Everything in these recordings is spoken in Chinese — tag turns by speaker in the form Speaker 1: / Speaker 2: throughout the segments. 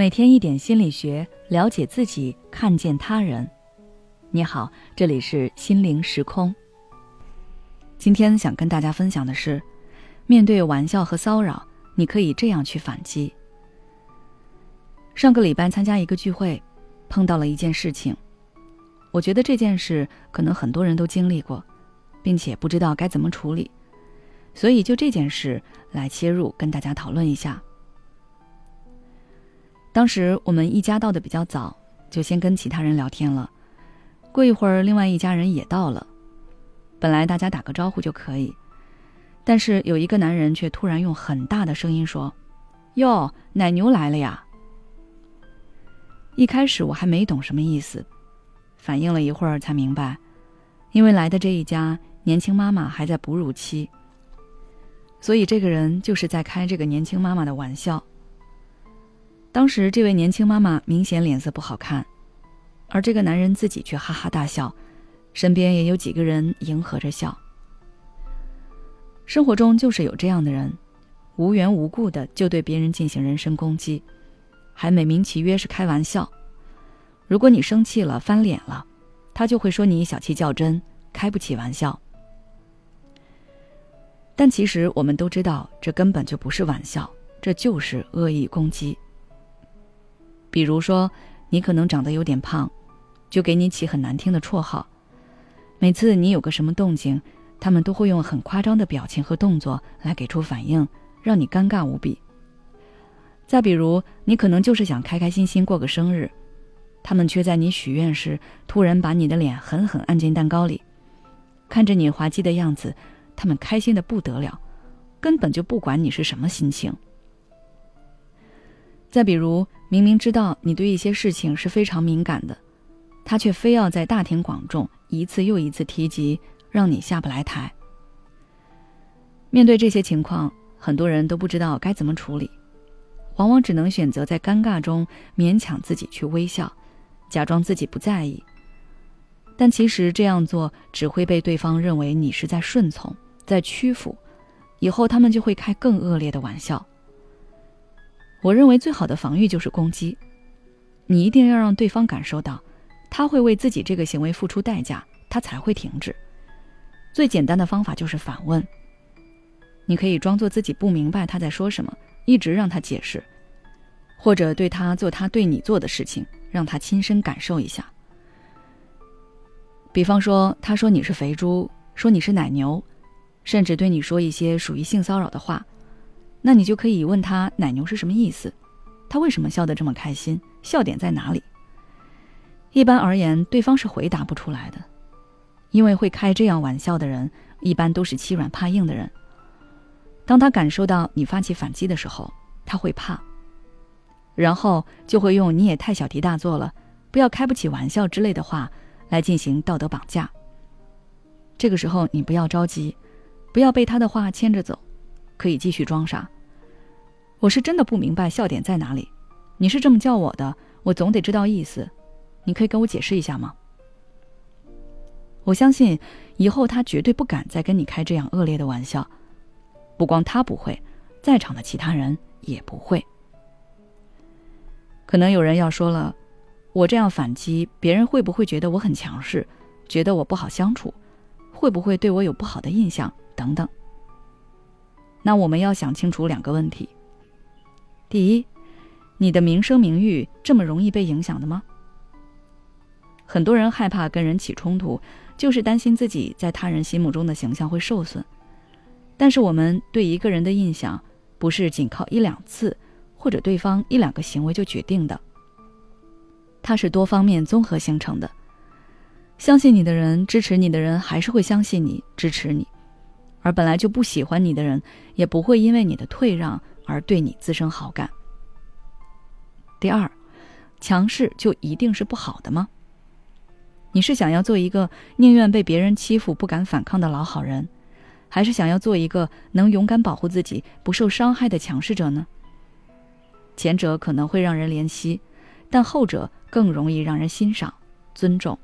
Speaker 1: 每天一点心理学，了解自己，看见他人。你好，这里是心灵时空。今天想跟大家分享的是，面对玩笑和骚扰，你可以这样去反击。上个礼拜参加一个聚会，碰到了一件事情，我觉得这件事可能很多人都经历过，并且不知道该怎么处理，所以就这件事来切入，跟大家讨论一下。当时我们一家到的比较早，就先跟其他人聊天了。过一会儿，另外一家人也到了。本来大家打个招呼就可以，但是有一个男人却突然用很大的声音说：“哟，奶牛来了呀！”一开始我还没懂什么意思，反应了一会儿才明白，因为来的这一家年轻妈妈还在哺乳期，所以这个人就是在开这个年轻妈妈的玩笑。当时这位年轻妈妈明显脸色不好看，而这个男人自己却哈哈大笑，身边也有几个人迎合着笑。生活中就是有这样的人，无缘无故的就对别人进行人身攻击，还美名其曰是开玩笑。如果你生气了、翻脸了，他就会说你小气较真、开不起玩笑。但其实我们都知道，这根本就不是玩笑，这就是恶意攻击。比如说，你可能长得有点胖，就给你起很难听的绰号。每次你有个什么动静，他们都会用很夸张的表情和动作来给出反应，让你尴尬无比。再比如，你可能就是想开开心心过个生日，他们却在你许愿时突然把你的脸狠狠按进蛋糕里，看着你滑稽的样子，他们开心的不得了，根本就不管你是什么心情。再比如，明明知道你对一些事情是非常敏感的，他却非要在大庭广众一次又一次提及，让你下不来台。面对这些情况，很多人都不知道该怎么处理，往往只能选择在尴尬中勉强自己去微笑，假装自己不在意。但其实这样做只会被对方认为你是在顺从，在屈服，以后他们就会开更恶劣的玩笑。我认为最好的防御就是攻击，你一定要让对方感受到，他会为自己这个行为付出代价，他才会停止。最简单的方法就是反问。你可以装作自己不明白他在说什么，一直让他解释，或者对他做他对你做的事情，让他亲身感受一下。比方说，他说你是肥猪，说你是奶牛，甚至对你说一些属于性骚扰的话。那你就可以问他“奶牛”是什么意思，他为什么笑得这么开心，笑点在哪里？一般而言，对方是回答不出来的，因为会开这样玩笑的人，一般都是欺软怕硬的人。当他感受到你发起反击的时候，他会怕，然后就会用“你也太小题大做了，不要开不起玩笑”之类的话来进行道德绑架。这个时候你不要着急，不要被他的话牵着走。可以继续装傻。我是真的不明白笑点在哪里。你是这么叫我的，我总得知道意思。你可以跟我解释一下吗？我相信以后他绝对不敢再跟你开这样恶劣的玩笑。不光他不会，在场的其他人也不会。可能有人要说了，我这样反击，别人会不会觉得我很强势，觉得我不好相处，会不会对我有不好的印象等等？那我们要想清楚两个问题：第一，你的名声名誉这么容易被影响的吗？很多人害怕跟人起冲突，就是担心自己在他人心目中的形象会受损。但是我们对一个人的印象，不是仅靠一两次或者对方一两个行为就决定的，它是多方面综合形成的。相信你的人，支持你的人，还是会相信你，支持你。而本来就不喜欢你的人，也不会因为你的退让而对你滋生好感。第二，强势就一定是不好的吗？你是想要做一个宁愿被别人欺负不敢反抗的老好人，还是想要做一个能勇敢保护自己不受伤害的强势者呢？前者可能会让人怜惜，但后者更容易让人欣赏、尊重。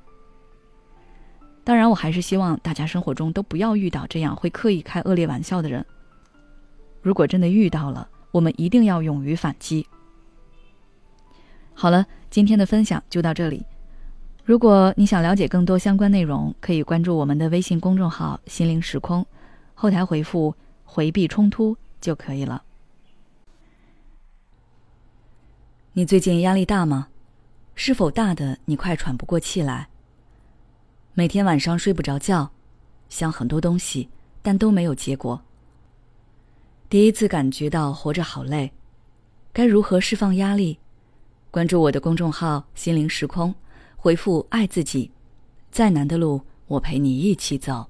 Speaker 1: 当然，我还是希望大家生活中都不要遇到这样会刻意开恶劣玩笑的人。如果真的遇到了，我们一定要勇于反击。好了，今天的分享就到这里。如果你想了解更多相关内容，可以关注我们的微信公众号“心灵时空”，后台回复“回避冲突”就可以了。你最近压力大吗？是否大的你快喘不过气来？每天晚上睡不着觉，想很多东西，但都没有结果。第一次感觉到活着好累，该如何释放压力？关注我的公众号“心灵时空”。回复“爱自己”，再难的路，我陪你一起走。